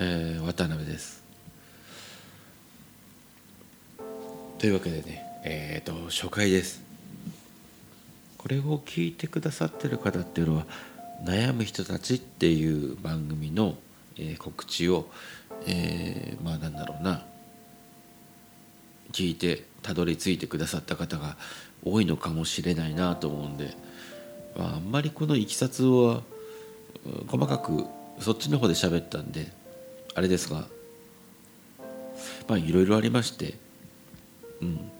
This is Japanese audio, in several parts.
えー、渡辺です。というわけでねえっ、ー、と初回です。これを聞いてくださってる方っていうのは悩む人たちっていう番組の、えー、告知を、えー、まあなんだろうな。聞いてたどり着いてくださった方が多いのかもしれないなと思うんで、まあ、あんまりこのいきさつは細かくそっちの方で喋ったんであれですがまあいろいろありましてうん。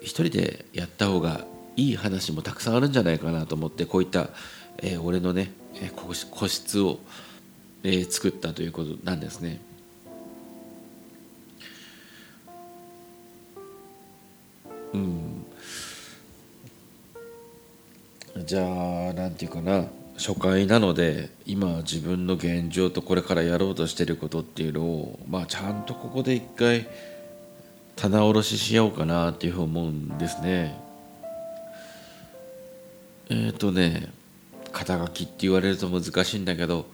一人でやった方がいい話もたくさんあるんじゃないかなと思ってこういった、えー、俺のね、えー、個室を、えー、作ったということなんですね。うん。じゃあなんていうかな。初回なので今自分の現状とこれからやろうとしてることっていうのをまあちゃんとここで一回棚卸ししようかなっていうふうに思うんですね。えっ、ー、とね肩書きって言われると難しいんだけど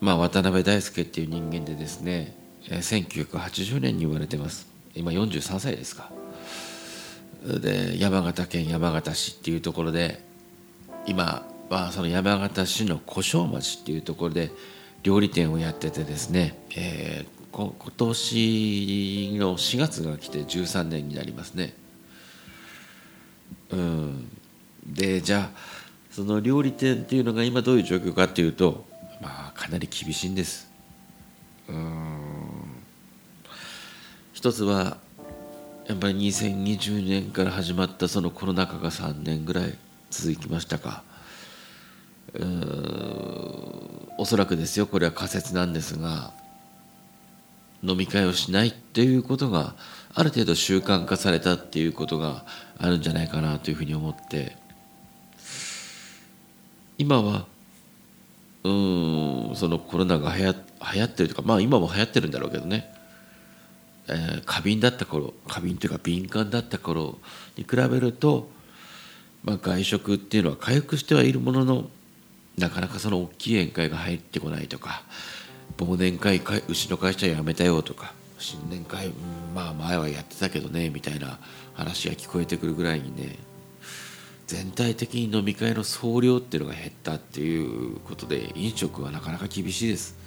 まあ渡辺大輔っていう人間でですね1980年に言われてます今43歳ですかで山形県山形市っていうところで今はその山形市の小正町っていうところで料理店をやっててですね、えー、今年の4月が来て13年になりますね。うん。でじゃあその料理店っていうのが今どういう状況かっていうとまあかなり厳しいんです。うん。一つはやっぱり2020年から始まったそのコロナ禍が3年ぐらい続きましたか。おそらくですよ。これは仮説なんですが飲み会をしないっていうことがある程度習慣化されたっていうことがあるんじゃないかなというふうに思って。今はうんそのコロナが流行流行ってるとかまあ今も流行ってるんだろうけどね。えー、過敏だった頃過敏というか敏感だった頃に比べると、まあ、外食っていうのは回復してはいるもののなかなかその大きい宴会が入ってこないとか忘年会うちの会社辞めたよとか新年会、まあ前はやってたけどねみたいな話が聞こえてくるぐらいにね全体的に飲み会の総量っていうのが減ったっていうことで飲食はなかなか厳しいです。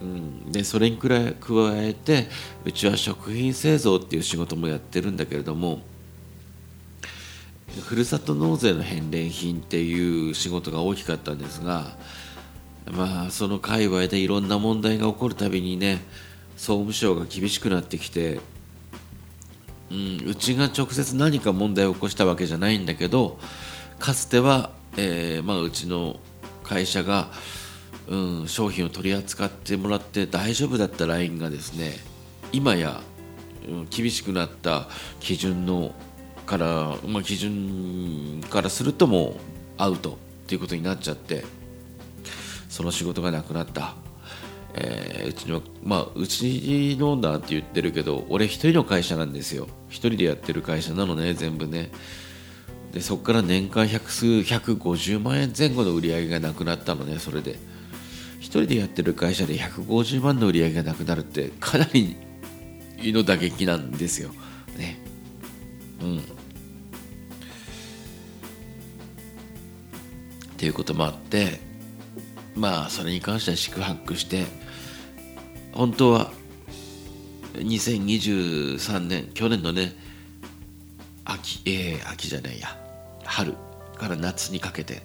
うん、でそれに加えてうちは食品製造っていう仕事もやってるんだけれどもふるさと納税の返礼品っていう仕事が大きかったんですがまあその界隈でいろんな問題が起こるたびにね総務省が厳しくなってきて、うん、うちが直接何か問題を起こしたわけじゃないんだけどかつては、えーまあ、うちの会社がうん、商品を取り扱ってもらって大丈夫だったラインがですね今や、うん、厳しくなった基準のから、まあ、基準からするともうアウトっていうことになっちゃってその仕事がなくなった、えー、うちのまあうちのなんて言ってるけど俺一人の会社なんですよ一人でやってる会社なのね全部ねでそこから年間百数150万円前後の売り上げがなくなったのねそれで。1人でやってる会社で150万の売り上げがなくなるってかなりの打撃なんですよ。ね。うん。っていうこともあってまあそれに関しては四苦八苦して本当は2023年去年のね秋えー、秋じゃないや春から夏にかけて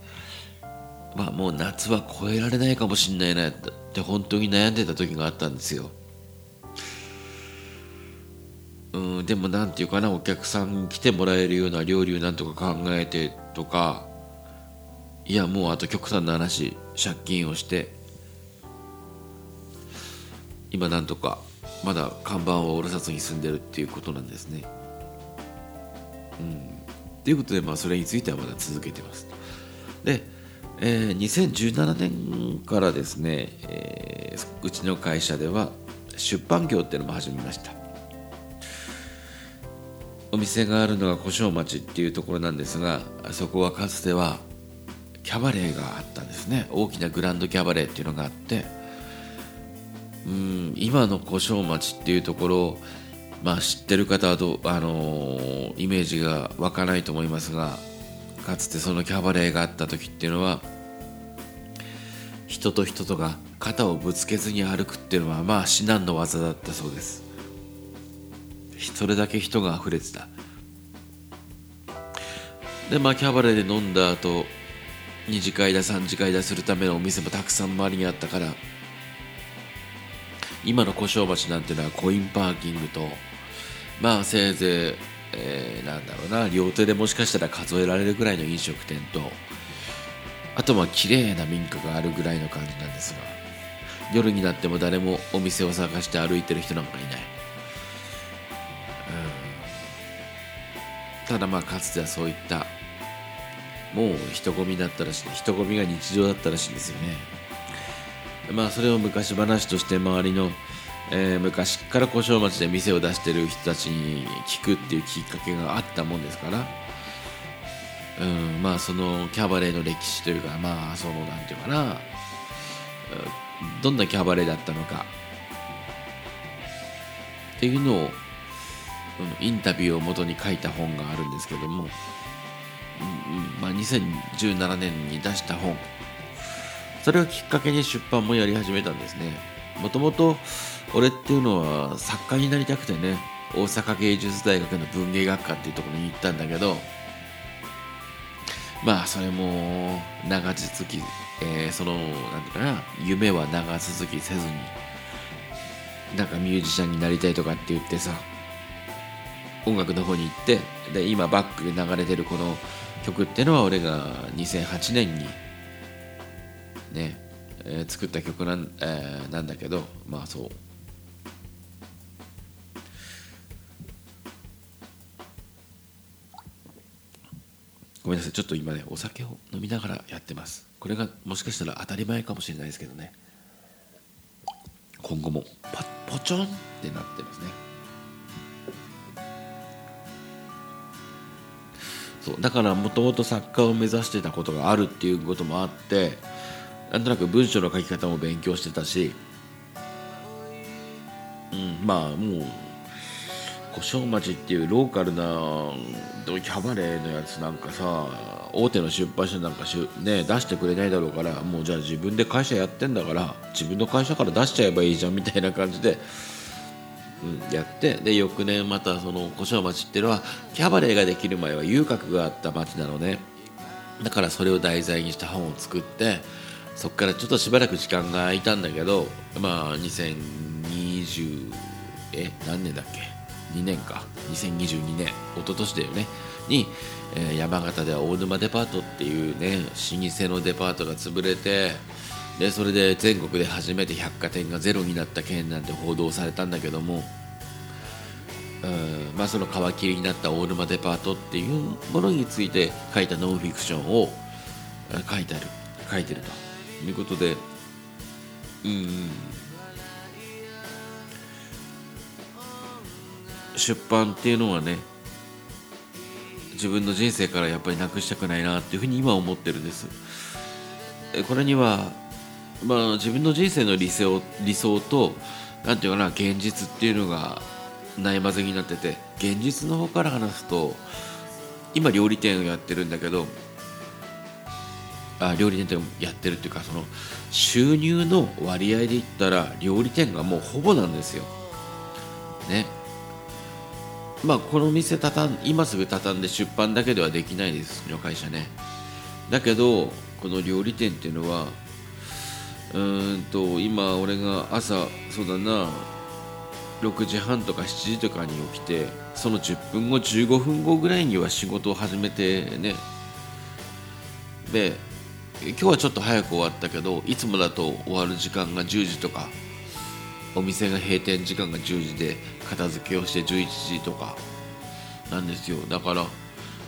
まあもう夏は超えられないかもしんないなって本当に悩んでた時があったんですよ。うんでも何て言うかなお客さん来てもらえるような料理をなんとか考えてとかいやもうあと極端な話借金をして今なんとかまだ看板を下ろさずに住んでるっていうことなんですね。うん。ということでまあそれについてはまだ続けてます。でえー、2017年からですね、えー、うちの会社では出版業っていうのも始めました。お店があるのが小正町っていうところなんですがそこはかつてはキャバレーがあったんですね。大きなグランドキャバレーっていうのがあって。うん今の小正町っていうところまあ知ってる方はど、あのー、イメージが湧かないと思いますがかつてそのキャバレーがあった時っていうのは人と人とが肩をぶつけずに歩くっていうのはまあ至難の技だったそうです。それだけ人が溢れてた。でまあキャバレーで飲んだ後2次会だ3次会だするためのお店もたくさん周りにあったから今の小正町なんてのはコインパーキングとまあせいぜい、えー、なんだろうな両手でもしかしたら数えられるぐらいの飲食店とあとは綺麗な民家があるぐらいの感じなんですが夜になっても誰もお店を探して歩いてる人なんかいない、うん、ただまあかつてはそういったもう人混みだったらしい。人混みが日常だったらしいんですよね。まあそれを昔話として周りの、えー、昔から小正町で店を出してる人たちに聞くっていうきっかけがあったもんですから。うんまあそのキャバレーの歴史というかまあそのなんていうかな。どんなキャバレーだったのか。っていうのをインタビューを元に書いた本があるんですけども。まあ、2017年に出した本。それをきっかけに出版もやり始めたんですね。もともと俺っていうのは作家になりたくてね大阪芸術大学の文芸学科っていうところに行ったんだけどまあそれも長続き、えー、そのなんていうかな夢は長続きせずになんかミュージシャンになりたいとかって言ってさ音楽の方に行ってで今バックで流れてるこの曲っていうのは俺が2008年にね、えー、作った曲なん,、えー、なんだけどまあそう。ごめんなさい。ちょっと今ねお酒を飲みながらやってます。これがもしかしたら当たり前かもしれないですけどね。今後もパッポチョンってなってますね。そう。だからもともと作家を目指してたことがあるっていうこともあってなんとなく文章の書き方も勉強してたし、うん、まあもう小正町っていうローカルなキャバレーのやつなんかさ大手の出版社なんかし、ね、出してくれないだろうからもうじゃあ自分で会社やってんだから自分の会社から出しちゃえばいいじゃんみたいな感じでうん、やってで翌年またその小正町っていうのはキャバレーができる前は遊郭があった町なのね。だからそれを題材にした本を作ってそこからちょっとしばらく時間が空いたんだけどまあ2020え何年だっけ？2年か。2022年一昨年だよね。に、えー、山形では大沼デパートっていうね老舗のデパートが潰れてでそれで全国で初めて百貨店がゼロになった件なんて報道されたんだけどもうんまあその皮切りになった大沼デパートっていうものについて書いたノンフィクションを書いてある書いてると。いうことでうん出版っていうのはね自分の人生からやっぱりなくしたくないなっていうふうに今思ってるんです。これにはまあ、自分の人生の理想理想と何て言うかな現実っていうのが悩まずになってて現実の方から話すと今料理店をやってるんだけどあ料理店やってるっていうかその収入の割合で言ったら料理店がもうほぼなんですよ。ね。まあこの店たたん今すぐ畳んで出版だけではできないですうちの会社ね。だけどこの料理店っていうのはうんと今俺が朝そうだな6時半とか7時とかに起きてその10分後15分後ぐらいには仕事を始めてね。で今日はちょっと早く終わったけどいつもだと終わる時間が10時とかお店が閉店時間が10時で片付けをして11時とかなんですよ。だから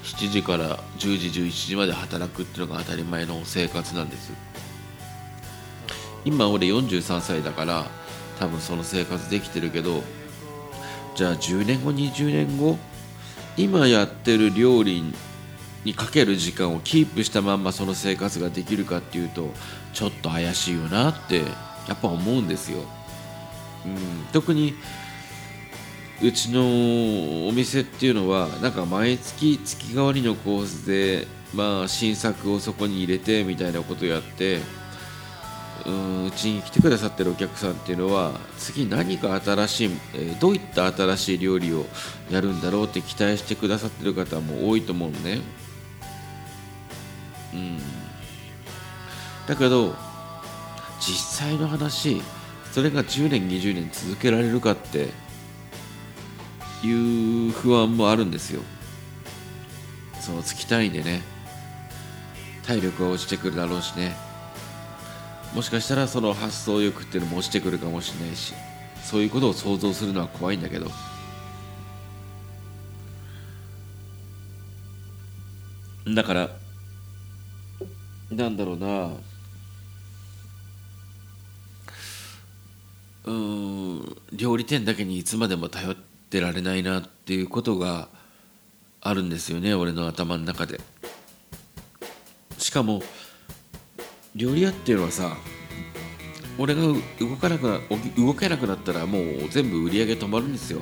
7時から10時11時まで働くっていうのが当たり前の生活なんです。今俺43歳だから多分その生活できてるけどじゃあ10年後20年後今やってる料理にかける時間をキープしたまんまその生活ができるかっていうとちょっと怪しいよなってやっぱ思うんですよ。うん、特にうちのお店っていうのはなんか毎月月替わりのコースでまあ新作をそこに入れてみたいなことやってうちに来てくださってるお客さんっていうのは次何か新しい、えー、どういった新しい料理をやるんだろうって期待してくださってる方も多いと思うのね。うん、だけど実際の話それが10年20年続けられるかっていう不安もあるんですよ。その月単位でね体力が落ちてくるだろうしねもしかしたらその発想力っていうのも落ちてくるかもしれないしそういうことを想像するのは怖いんだけど。だからなんだろうな。うん料理店だけにいつまでも頼ってられないなっていうことがあるんですよね俺の頭の中で。しかも料理屋っていうのはさ俺が動かなくな動けなくなったらもう全部売り上げ止まるんですよ。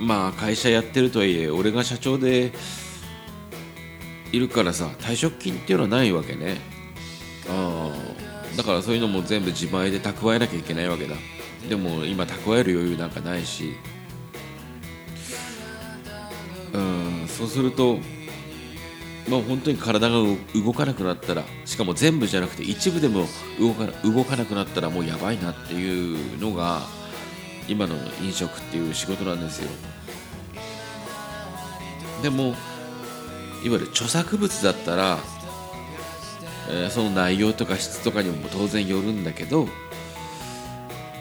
うん。まあ会社やってるとはいえ俺が社長でいるからさ退職金っていうのはないわけね。ああ。だからそういうのも全部自前で蓄えなきゃいけないわけだ。でも今蓄える余裕なんかないし。うんそうするとまあ本当に体が動かなくなったらしかも全部じゃなくて一部でも動か動かなくなったらもうやばいなっていうのが今の飲食っていう仕事なんですよ。でもいわゆる著作物だったら、えー、その内容とか質とかにも当然よるんだけど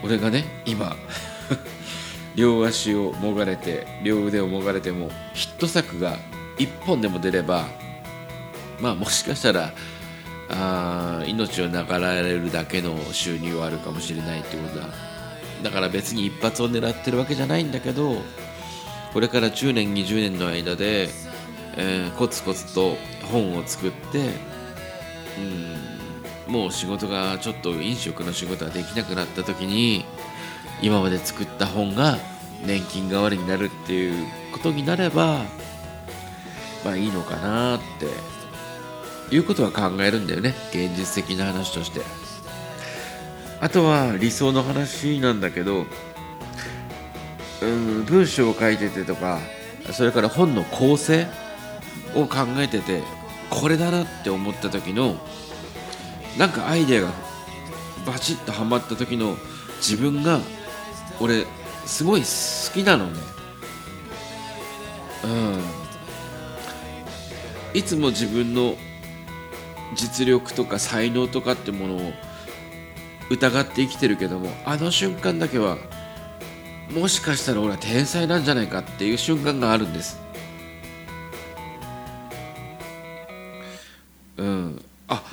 俺がね今 両足をもがれて両腕をもがれてもヒット作が1本でも出ればまあもしかしたらあ命を流られるだけの収入はあるかもしれないってことだ。だから別に一発を狙ってるわけじゃないんだけどこれから10年20年の間で、えー、コツコツと本を作ってうんもう仕事がちょっと飲食の仕事ができなくなった時に今まで作った本が年金代わりになるっていうことになればまあいいのかなっていうことは考えるんだよね。現実的な話として。あとは理想の話なんだけどうん文章を書いててとかそれから本の構成を考えててこれだなって思った時のなんかアイデアがバチッとはまった時の自分が俺すごい好きなのね。うん。いつも自分の実力とか才能とかってものを疑って生きてるけどもあの瞬間だけはもしかしたら俺は天才なんじゃないかっていう瞬間があるんです。うん。あ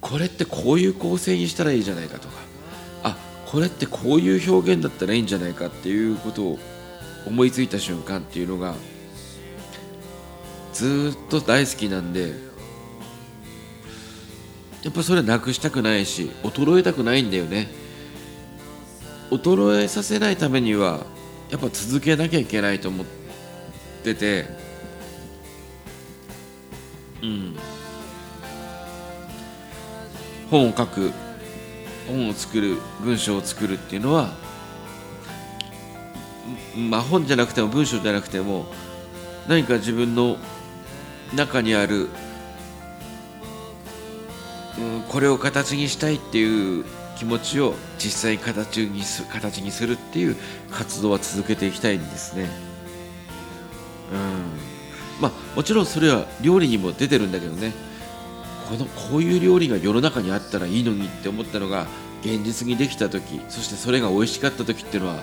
これってこういう構成にしたらいいじゃないかとか。あこれってこういう表現だったらいいんじゃないかっていうことを思いついた瞬間っていうのがずっと大好きなんでやっぱそれなくしたくないし衰えたくないんだよね。衰えさせないためにはやっぱ続けなきゃいけないと思ってて。うん。本を書く本を作る文章を作るっていうのはまあ本じゃなくても文章じゃなくても何か自分の中にある、これを形にしたいっていう気持ちを実際形にす形にするっていう活動は続けていきたいんですね。うん。まあ、もちろんそれは料理にも出てるんだけどね。このこういう料理が世の中にあったらいいのにって思ったのが現実にできた時そしてそれが美味しかった時っていうのは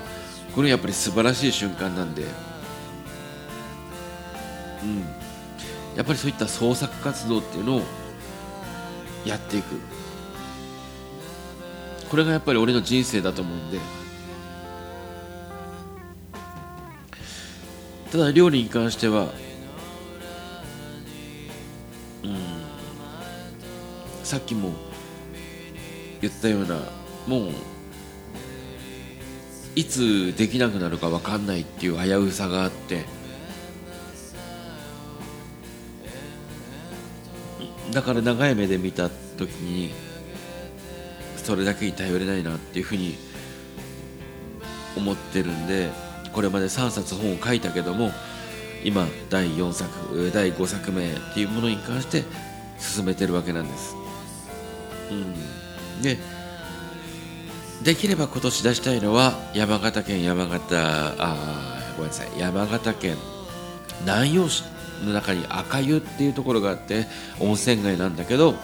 これやっぱり素晴らしい瞬間なんで。うん。やっぱりそういった創作活動っていうのをやっていく。これがやっぱり俺の人生だと思うんで。ただ料理に関してはうんさっきも言ったようなもういつできなくなるか分かんないっていう危うさがあってだから長い目で見た時にそれだけに頼れないなっていうふうに思ってるんでこれまで3冊本を書いたけども今第4作第5作目っていうものに関して進めてるわけなんです。うん、でできれば今年出したいのは山形県山形あごめんなさい山形県南陽市の中に赤湯っていうところがあって温泉街なんだけど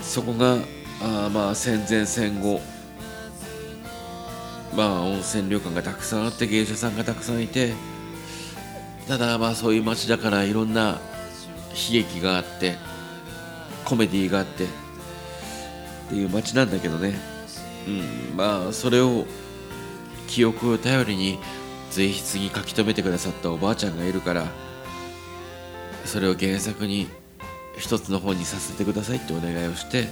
そこがあまあ戦前戦後まあ温泉旅館がたくさんあって芸者さんがたくさんいてただまあそういう街だからいろんな悲劇があってコメディーがあってっていう街なんだけどね。うんまあそれを記憶を頼りに随筆に書き留めてくださったおばあちゃんがいるからそれを原作に一つの本にさせてくださいってお願いをして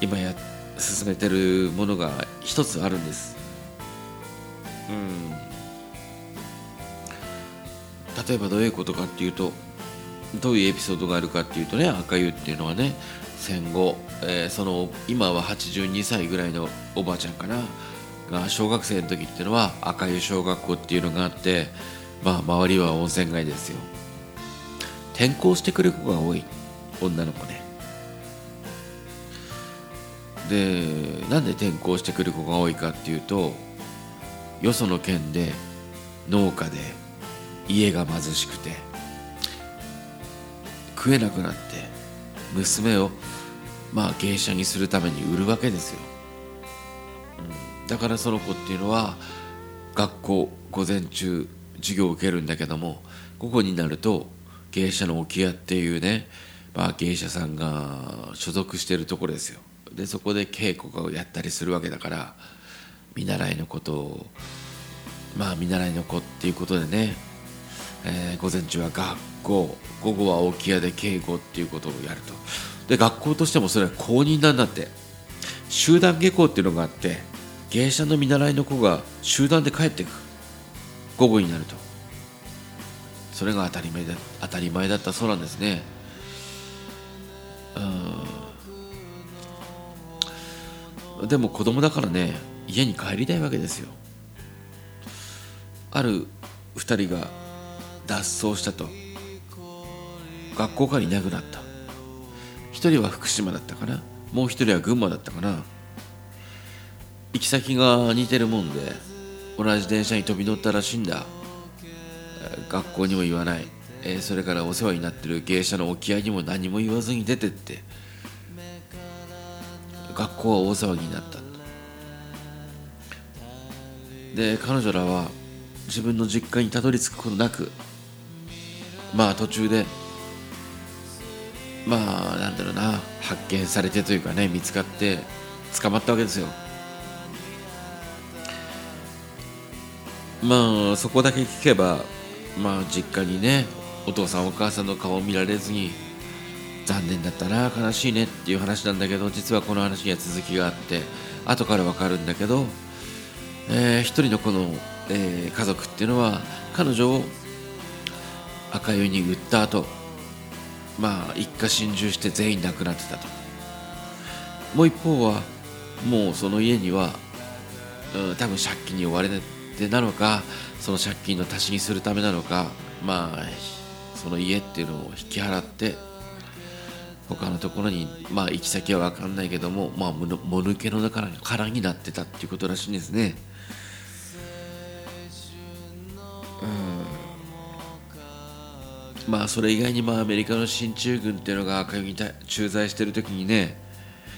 今や進めてるものが一つあるんです。うん。例えばどういうことかっていうとどういうエピソードがあるかっていうとね赤湯っていうのはね戦後、えー、その今は82歳ぐらいのおばあちゃんかな。が小学生の時っていうのは赤湯小学校っていうのがあってまあ周りは温泉街ですよ。転校してくる子が多い。女の子ね。でなんで転校してくる子が多いかっていうとよその県で農家で家が貧しくて食えなくなって娘をまあ芸者にするために売るわけですよ、だからその子っていうのは学校午前中授業を受けるんだけども午後になると芸者の置屋っていうね、まあ、芸者さんが所属してるところですよ。でそこで稽古をやったりするわけだから見習いのことをまあ見習いの子っていうことでね、えー、午前中は学校午後は置屋で稽古っていうことをやると。で学校としてもそれは公認なんだって。集団下校っていうのがあって芸者の見習いの子が集団で帰ってく。午後になると。それが当たり前だ当たり前だったそうなんですね。うんでも子供だからね家に帰りたいわけですよ。ある2人が脱走したと。学校からいなくなった。1人は福島だったかな。もう1人は群馬だったかな。行き先が似てるもんで同じ電車に飛び乗ったらしいんだ。学校にも言わない、えー、それからお世話になってる芸者の沖合にも何も言わずに出てって。学校は大騒ぎになった。で彼女らは自分の実家にたどり着くことなくまあ途中でまあなんだろうな発見されてというかね見つかって捕まったわけですよ。まあそこだけ聞けばまあ実家にねお父さんお母さんの顔を見られずに残念だったな悲しいねっていう話なんだけど実はこの話には続きがあって後から分かるんだけど、えー、一人のこの、えー、家族っていうのは彼女を赤湯に売った後まあ一家心中して全員亡くなってたと。もう一方はもうその家には、うん、多分借金に追われてなのかその借金の足しにするためなのかまあその家っていうのを引き払って他のところにまあ行き先は分かんないけどもまあもぬけの中からになってたっていうことらしいんですね。まあそれ以外にもアメリカの進駐軍っていうのが赤湯に駐在してる時にね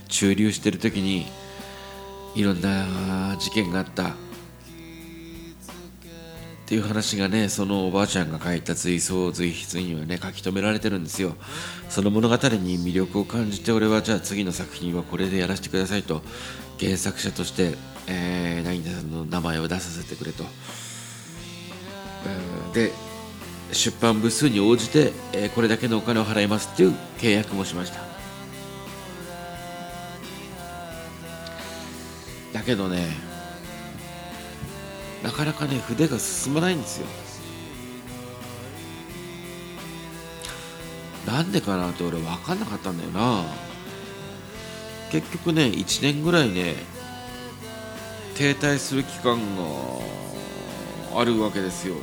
駐留してる時にいろんな事件があった。っていう話がねそのおばあちゃんが書いた随想随筆にはね書き留められてるんですよ。その物語に魅力を感じて俺はじゃあ次の作品はこれでやらせてくださいと原作者として、えー、ナインさんの名前を出させてくれと。で出版部数に応じて、えー、これだけのお金を払いますっていう契約もしました。だけどねなかなかね筆が進まないんですよ。なんでかなって俺分かんなかったんだよな。結局ね1年ぐらいね停滞する期間があるわけですよ。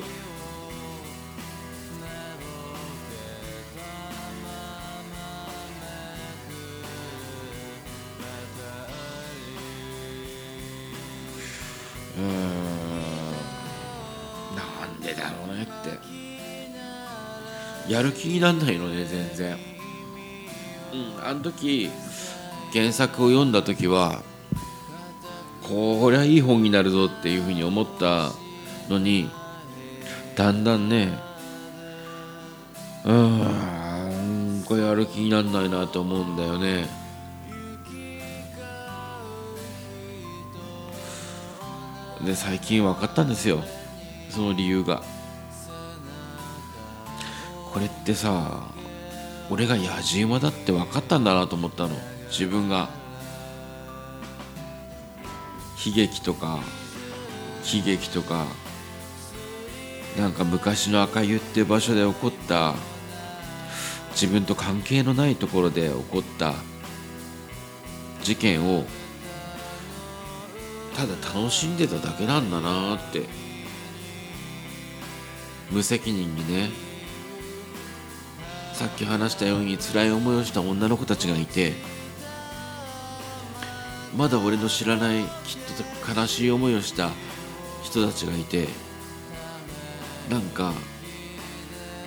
やる気になんないのね全然。うん。あの時原作を読んだ時はこりゃいい本になるぞっていうふうに思ったのにだんだんねうん。これやる気になんないなと思うんだよね。で最近分かったんですよ。その理由が。これってさ俺が野じ馬だって分かったんだなと思ったの。自分が。悲劇とか喜劇とかなんか昔の赤湯っていう場所で起こった自分と関係のないところで起こった事件をただ楽しんでただけなんだなって。無責任にね。さっき話したように辛い思いをした女の子たちがいてまだ俺の知らないきっと悲しい思いをした人たちがいてなんか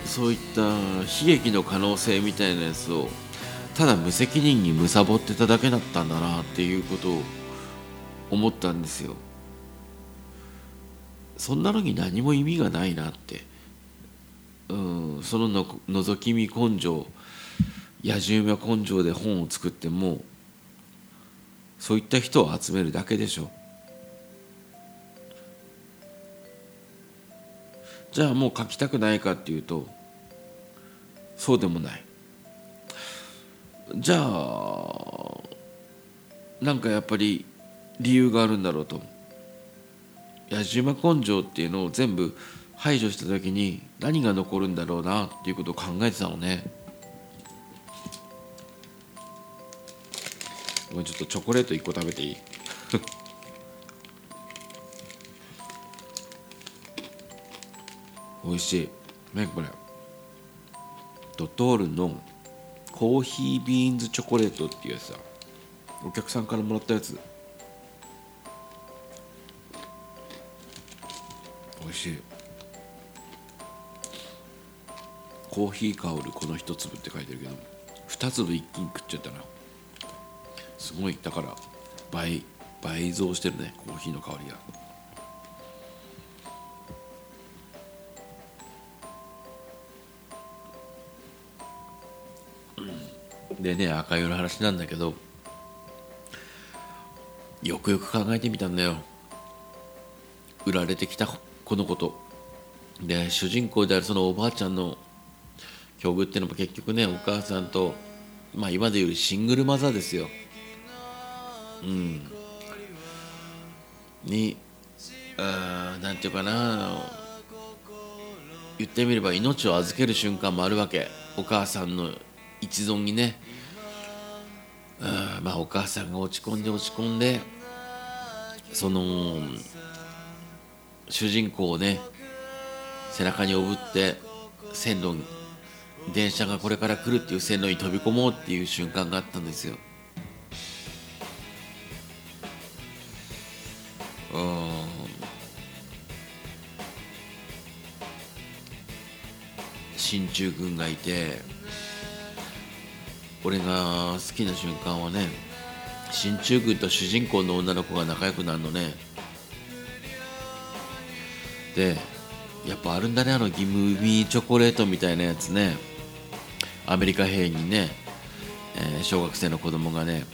そういった悲劇の可能性みたいなやつをただ無責任に貪ってただけだったんだなっていうことを思ったんですよ。そんなのに何も意味がないなって。うん、そのの覗き見根性野じ馬根性で本を作ってもそういった人を集めるだけでしょじゃあもう書きたくないかっていうとそうでもない。じゃあなんかやっぱり理由があるんだろうと。野じ馬根性っていうのを全部排除した時に何が残るんだろうなっていうことを考えてたのね。ごめんちょっとチョコレート1個食べていい？美味しい。ねこれ？ドトールのコーヒービーンズチョコレートっていうやつだ。お客さんからもらったやつ。美味しい。コーヒー香るこの一粒って書いてるけど二粒一気に食っちゃったな。すごい。だから倍倍増してるねコーヒーの香りが。でね赤湯の話なんだけどよくよく考えてみたんだよ。売られてきたこのこと。で主人公であるそのおばあちゃんの境遇っていうのも結局ねお母さんとまあ今でいうシングルマザーですようんにあなんていうかな言ってみれば命を預ける瞬間もあるわけお母さんの一存にねあまあお母さんが落ち込んで落ち込んでその主人公をね背中におぶって線路に電車がこれから来るっていう線路に飛び込もうっていう瞬間があったんですよ。うん。進駐軍がいて俺が好きな瞬間はね進駐軍と主人公の女の子が仲良くなるのね。でやっぱあるんだねあのギムビーチョコレートみたいなやつね。アメリカ兵にね、えー、小学生の子供がね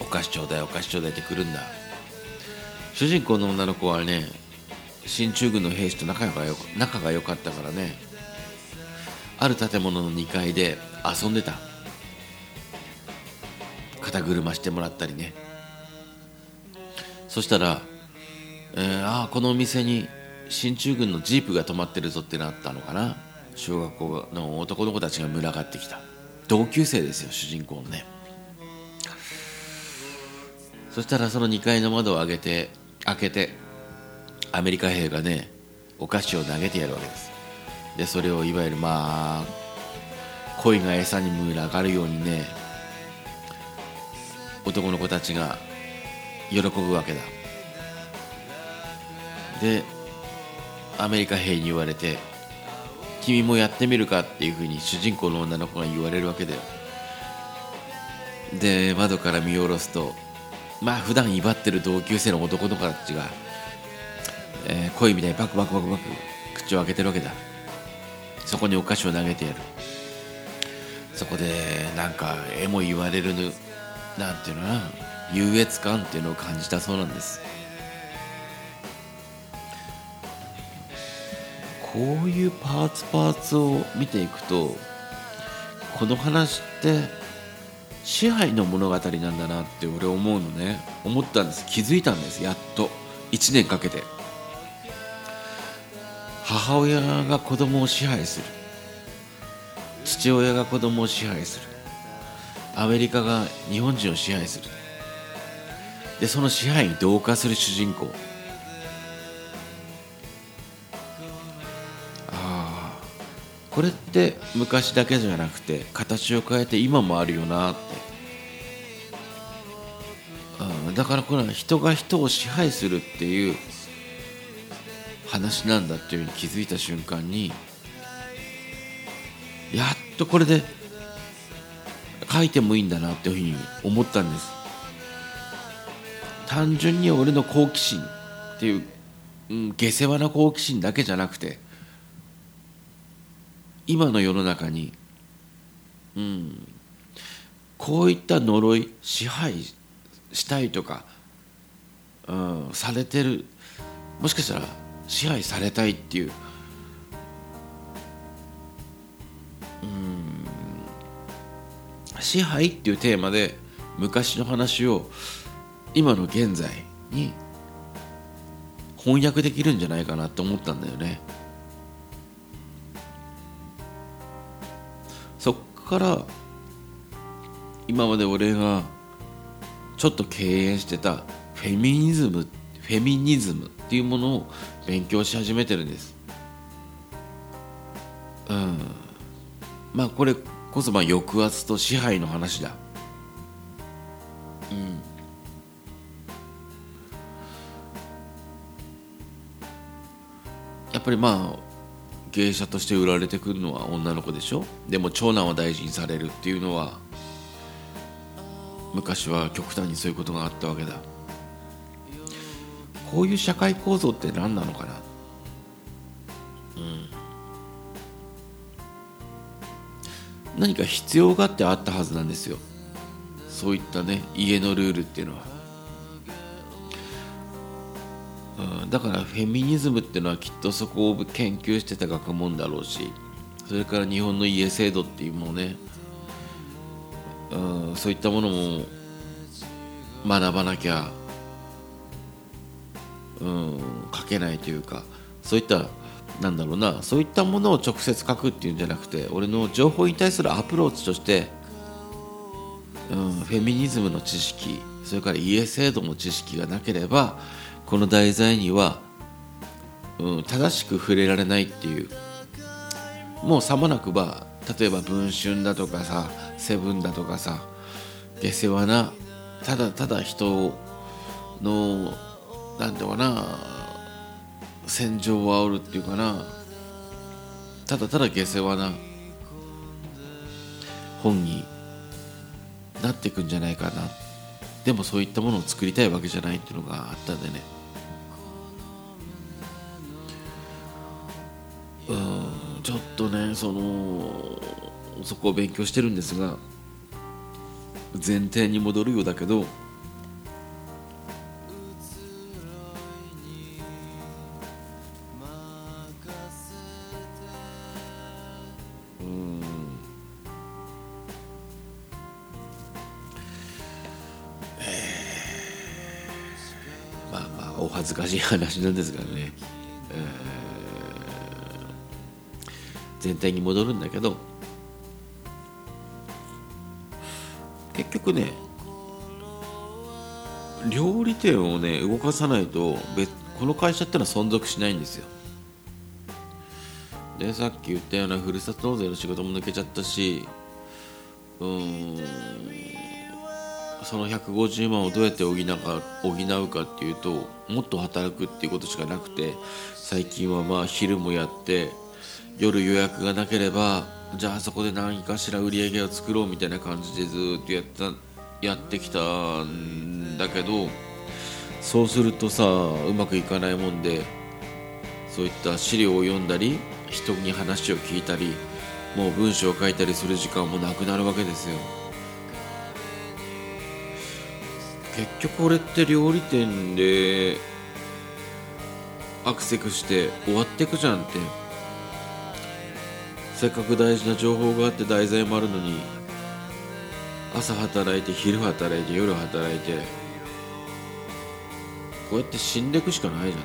お菓子ちょうだいお菓子ちょうだいって来るんだ。主人公の女の子はね進駐軍の兵士と仲がよ仲が良かったからねある建物の2階で遊んでた。肩車してもらったりね。そしたら、えー、ああこのお店に進駐軍のジープが止まってるぞってなったのかな。小学校の男の子たちが群がってきた。同級生ですよ主人公のね。そしたらその2階の窓を開けて開けてアメリカ兵がねお菓子を投げてやるわけです。でそれをいわゆるまあ恋が餌に群がるようにね男の子たちが喜ぶわけだ。でアメリカ兵に言われて「君もやってみるか?」っていうふうに主人公の女の子が言われるわけだよ。で窓から見下ろすとまあ普段威張ってる同級生の男の子たちが、えー、恋みたいにバクバクバクバク口を開けてるわけだ。そこにお菓子を投げてやる。そこでなんか絵も言われるなんていうのかな優越感っていうのを感じたそうなんです。こういうパーツパーツを見ていくとこの話って支配の物語なんだなって俺思うのね。思ったんです。気づいたんです。やっと。1年かけて。母親が子供を支配する。父親が子供を支配する。アメリカが日本人を支配する。でその支配に同化する主人公。これって昔だけじゃなくて形を変えて今もあるよなって。あだからこれは人が人を支配するっていう話なんだっていうふうに気づいた瞬間にやっとこれで書いてもいいんだなっていうふうに思ったんです。単純に俺の好奇心っていう、うん、下世話な好奇心だけじゃなくて今の世の中に、うん、こういった呪い支配したいとか、うん、されてるもしかしたら支配されたいっていううん支配っていうテーマで昔の話を今の現在に翻訳できるんじゃないかなって思ったんだよね。から今まで俺がちょっと敬遠してたフェミニズムフェミニズムっていうものを勉強し始めてるんです。うん。まあこれこそまあ抑圧と支配の話だ。うん。やっぱりまあ芸者として売られてくるのは女の子でしょ？でも長男は大事にされるっていうのは昔は極端にそういうことがあったわけだ。こういう社会構造って何なのかな？うん。何か必要があってあったはずなんですよ。そういったね家のルールっていうのは、うん、だからフェミニズムっていうのはきっとそこを研究してた学問だろうしそれから日本の家制度っていうものね、うん、そういったものも学ばなきゃ、うん、書けないというかそういったなんだろうなそういったものを直接書くっていうんじゃなくて俺の情報に対するアプローチとして、うん、フェミニズムの知識それから家制度の知識がなければこの題材には、うん、正しく触れられないっていうもうさもなくば例えば「文春」だとかさ「セブン」だとかさ下世話なただただ人のなんていうかな戦場を煽るっていうかなただただ下世話な本になっていくんじゃないかな。でもそういったものを作りたいわけじゃないっていうのがあったんでね。ちょっとねそのそこを勉強してるんですが前提に戻るようだけどまあまあお恥ずかしい話なんですがね。全体に戻るんだけど結局ね料理店をね動かさないと別この会社ってのは存続しないんですよ。でさっき言ったようなふるさと納税の仕事も抜けちゃったしうんその150万をどうやって補う補うかっていうともっと働くっていうことしかなくて最近はまあ昼もやって夜予約がなければじゃあそこで何かしら売り上げを作ろうみたいな感じでずっとやったやってきたんだけどそうするとさうまくいかないもんでそういった資料を読んだり人に話を聞いたりもう文章を書いたりする時間もなくなるわけですよ。結局俺って料理店でアクセクして終わってくじゃんって。せっかく大事な情報があって題材もあるのに朝働いて昼働いて夜働いてこうやって死んでくしかないじゃん。っ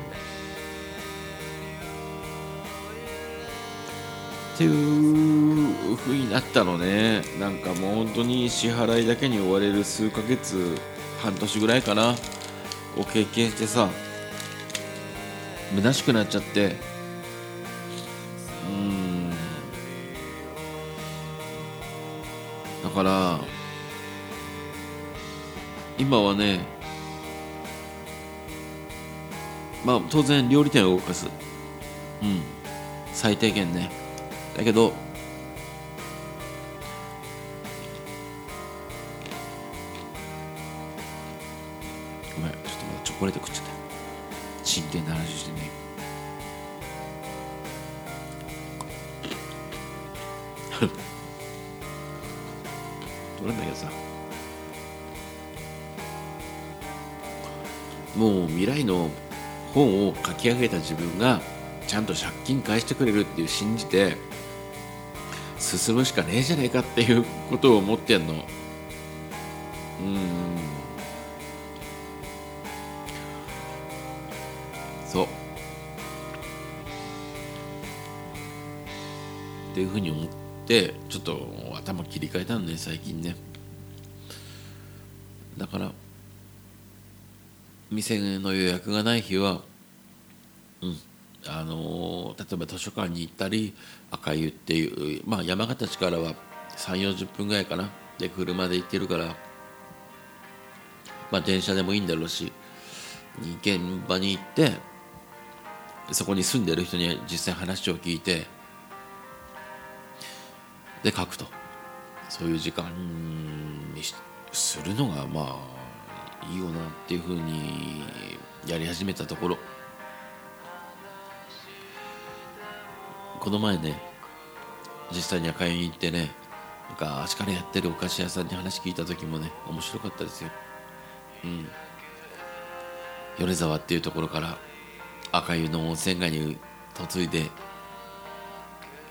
ていうふうになったのね。なんかもう本当に支払いだけに追われる数ヶ月半年ぐらいかなを経験してさ虚しくなっちゃって。だから今はねまあ当然料理店を動かす。うん。最低限ね。だけどごめんちょっとまだチョコレート食っちゃった。真剣な話もう未来の本を書き上げた自分がちゃんと借金返してくれるっていう信じて進むしかねえじゃねえかっていうことを思ってんの。うん。そう。っていうふうに思ってちょっと頭切り替えたのね最近ねだから店の予約がない日はうんあの例えば図書館に行ったり赤湯っていうまあ山形市からは3 4 0分ぐらいかな。で車で行ってるからまあ電車でもいいんだろうし現場に行ってそこに住んでる人に実際話を聞いてで書くと。そういう時間にするのがまあいいよなっていうふうにやり始めたところ。この前ね実際に赤湯に行ってね昔からやってるお菓子屋さんに話聞いた時もね面白かったですよ。うん。米沢っていうところから赤湯の温泉街に嫁いで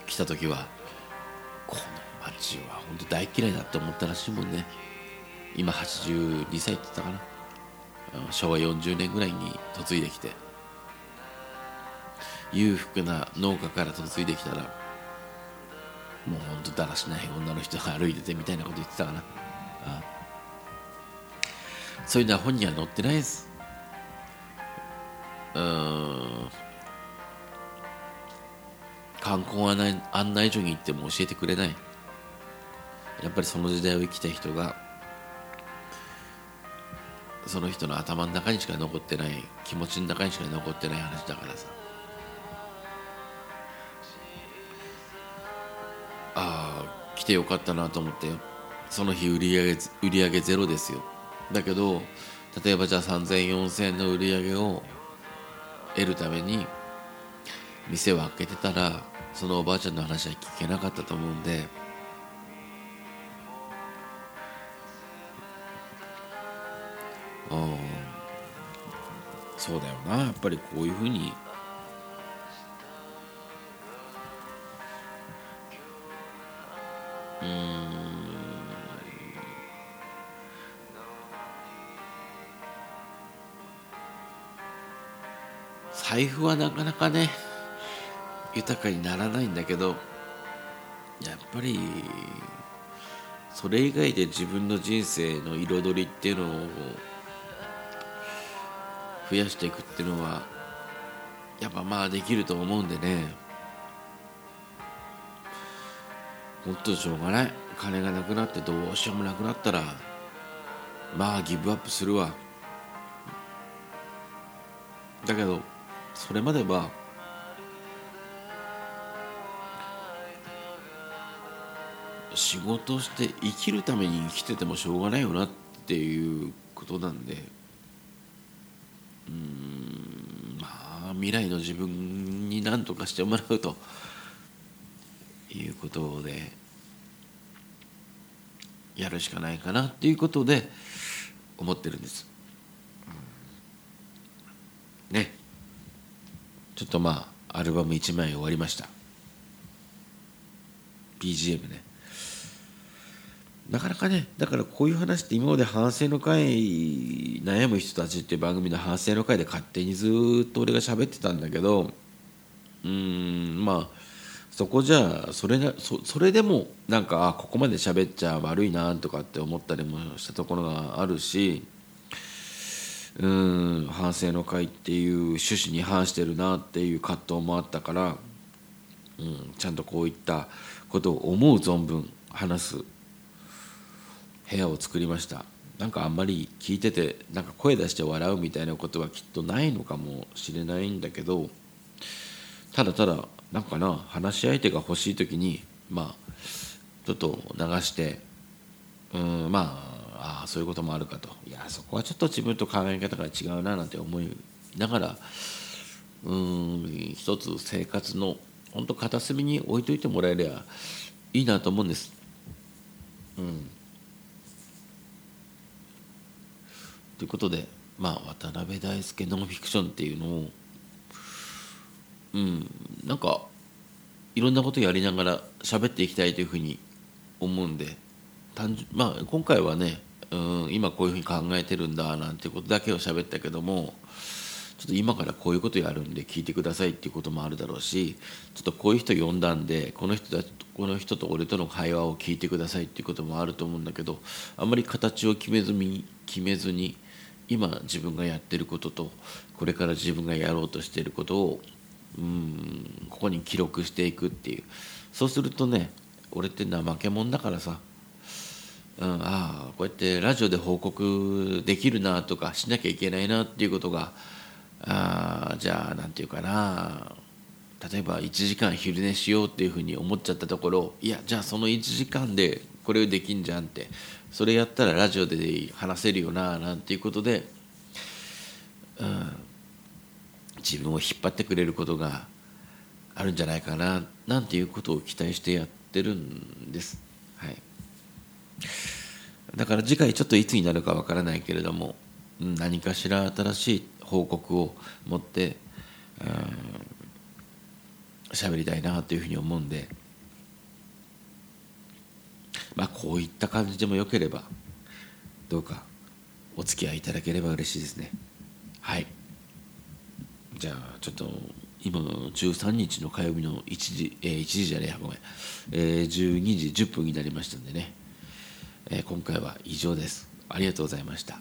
来た時はこの街は本当大嫌いだって思ったらしいもんね。今82歳って言ったかな。昭和40年ぐらいに嫁いできて。裕福な農家から嫁いできたらもうほんとだらしない女の人が歩いててみたいなこと言ってたかな。あそういうのは本には載ってないです。うん観光案内案内所に行っても教えてくれない。やっぱりその時代を生きた人がその人の頭の中にしか残ってない気持ちの中にしか残ってない話だからさ。ああ来てよかったなと思ってその日売り上げ売り上げゼロですよ。だけど例えばじゃあ30004000円の売り上げを得るために店を開けてたらそのおばあちゃんの話は聞けなかったと思うんでうん。そうだよな。やっぱりこういうふうに。うん。財布はなかなかね豊かにならないんだけどやっぱりそれ以外で自分の人生の彩りっていうのを増やしていくっていうのはやっぱまあできると思うんでね。もっとしょうがない。金がなくなってどうしようもなくなったらまあギブアップするわ。だけどそれまでは仕事して生きるために生きててもしょうがないよなっていうことなんで。まあ未来の自分に何とかしてもらうということでやるしかないかなっていうことで思ってるんです。ね。ちょっとまあアルバム1枚終わりました。BGM ね。なかなかねだからこういう話って今まで反省の会悩む人たちっていう番組の反省の会で勝手にずっと俺が喋ってたんだけどうんまあそこじゃあそれなそそれでもなんかあここまで喋っちゃ悪いなとかって思ったりもしたところがあるしうん反省の会っていう趣旨に反してるなっていう葛藤もあったから、うん、ちゃんとこういったことを思う存分話す部屋を作りました。なんかあんまり聞いててなんか声出して笑うみたいなことはきっとないのかもしれないんだけどただただなんかな話し相手が欲しい時にまあちょっと流してうんまああそういうこともあるかと。いやそこはちょっと自分と考え方が違うななんて思いながらうん一つ生活の本当片隅に置いといてもらえればいいなと思うんです。うん。ということで、まあ、渡辺大輔ノンフィクションっていうのをうんなんかいろんなことやりながら喋っていきたいというふうに思うんで単純まあ今回はねうん今こういうふうに考えてるんだなんてことだけを喋ったけどもちょっと今からこういうことやるんで聞いてくださいっていうこともあるだろうしちょっとこういう人呼んだんでこの人たこの人と俺との会話を聞いてくださいっていうこともあると思うんだけどあんまり形を決めずに決めずに今自分がやってることとこれから自分がやろうとしていることをうんここに記録していくっていう。そうするとね俺って怠け者だからさ、うん、ああこうやってラジオで報告できるなとかしなきゃいけないなっていうことがあじゃあ何て言うかな。例えば1時間昼寝しようっていうふうに思っちゃったところいやじゃあその1時間でこれできんじゃんってそれやったらラジオで話せるよななんていうことで、うん、自分を引っ張ってくれることがあるんじゃないかななんていうことを期待してやってるんです。はい、だから次回ちょっといつになるかわからないけれども何かしら新しい報告を持って喋りたいなというふうに思うんで。まあこういった感じでもよければどうかお付き合いいただければ嬉しいですね。はい。じゃあちょっと今の13日の火曜日の1時、えー、1時じゃねえごめん、えー、12時10分になりましたんでね、えー、今回は以上です。ありがとうございました。